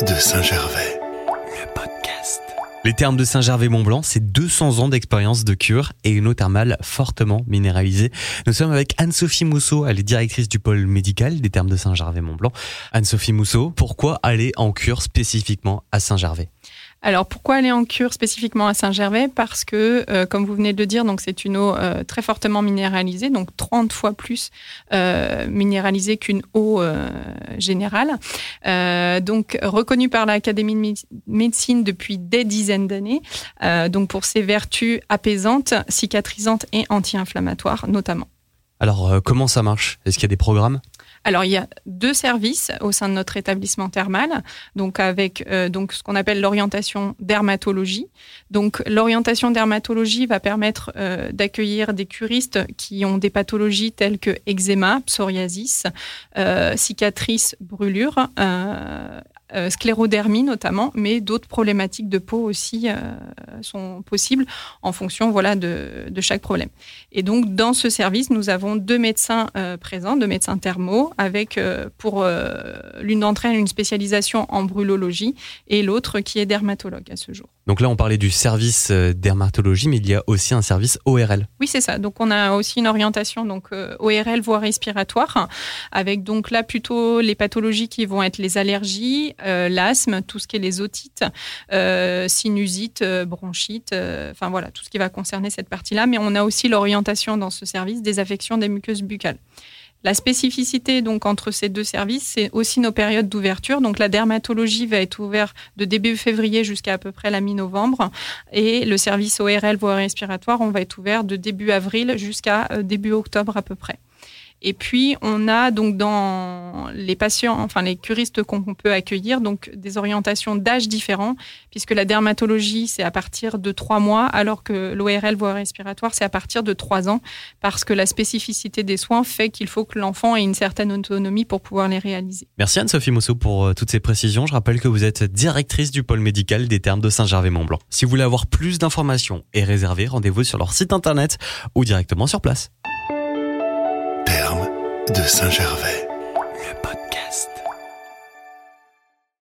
de Saint-Gervais. Le podcast. Les termes de Saint-Gervais-Mont-Blanc, c'est 200 ans d'expérience de cure et une eau thermale fortement minéralisée. Nous sommes avec Anne-Sophie Mousseau, elle est directrice du pôle médical des termes de Saint-Gervais-Mont-Blanc. Anne-Sophie Mousseau, pourquoi aller en cure spécifiquement à Saint-Gervais? Alors pourquoi aller en cure spécifiquement à Saint-Gervais? Parce que, euh, comme vous venez de le dire, c'est une eau euh, très fortement minéralisée, donc 30 fois plus euh, minéralisée qu'une eau générale. donc reconnue par l'Académie de médecine depuis des dizaines d'années, donc pour ses vertus apaisantes, cicatrisantes et anti-inflammatoires notamment. Alors comment ça marche? Est-ce qu'il y a des programmes? Alors, il y a deux services au sein de notre établissement thermal, donc avec euh, ce qu'on appelle l'orientation dermatologie. Donc, l'orientation dermatologie va permettre euh, d'accueillir des curistes qui ont des pathologies telles que eczéma, psoriasis, euh, cicatrices, brûlures, euh, sclérodermie notamment, mais d'autres problématiques de peau aussi euh, sont possibles en fonction voilà, de, de, chaque problème. Et donc, dans ce service, nous avons deux médecins euh, présents, deux médecins thermaux, avec pour l'une d'entre elles une spécialisation en brûlologie et l'autre qui est dermatologue à ce jour. Donc là, on parlait du service dermatologie, mais il y a aussi un service ORL. Oui, c'est ça. Donc on a aussi une orientation donc ORL voie respiratoire, avec donc là plutôt les pathologies qui vont être les allergies, euh, l'asthme, tout ce qui est les otites, euh, sinusite, euh, bronchite, enfin voilà, tout ce qui va concerner cette partie-là. Mais on a aussi l'orientation dans ce service des affections des muqueuses buccales. La spécificité donc entre ces deux services, c'est aussi nos périodes d'ouverture. Donc la dermatologie va être ouverte de début février jusqu'à à peu près la mi-novembre et le service ORL voie respiratoire, on va être ouvert de début avril jusqu'à début octobre à peu près. Et puis, on a donc dans les patients, enfin les curistes qu'on peut accueillir, donc des orientations d'âge différents, puisque la dermatologie, c'est à partir de trois mois, alors que l'ORL voie respiratoire, c'est à partir de trois ans, parce que la spécificité des soins fait qu'il faut que l'enfant ait une certaine autonomie pour pouvoir les réaliser. Merci Anne-Sophie Mousseau pour euh, toutes ces précisions. Je rappelle que vous êtes directrice du pôle médical des termes de Saint-Gervais-Mont-Blanc. Si vous voulez avoir plus d'informations et réserver, rendez-vous sur leur site internet ou directement sur place de Saint-Gervais.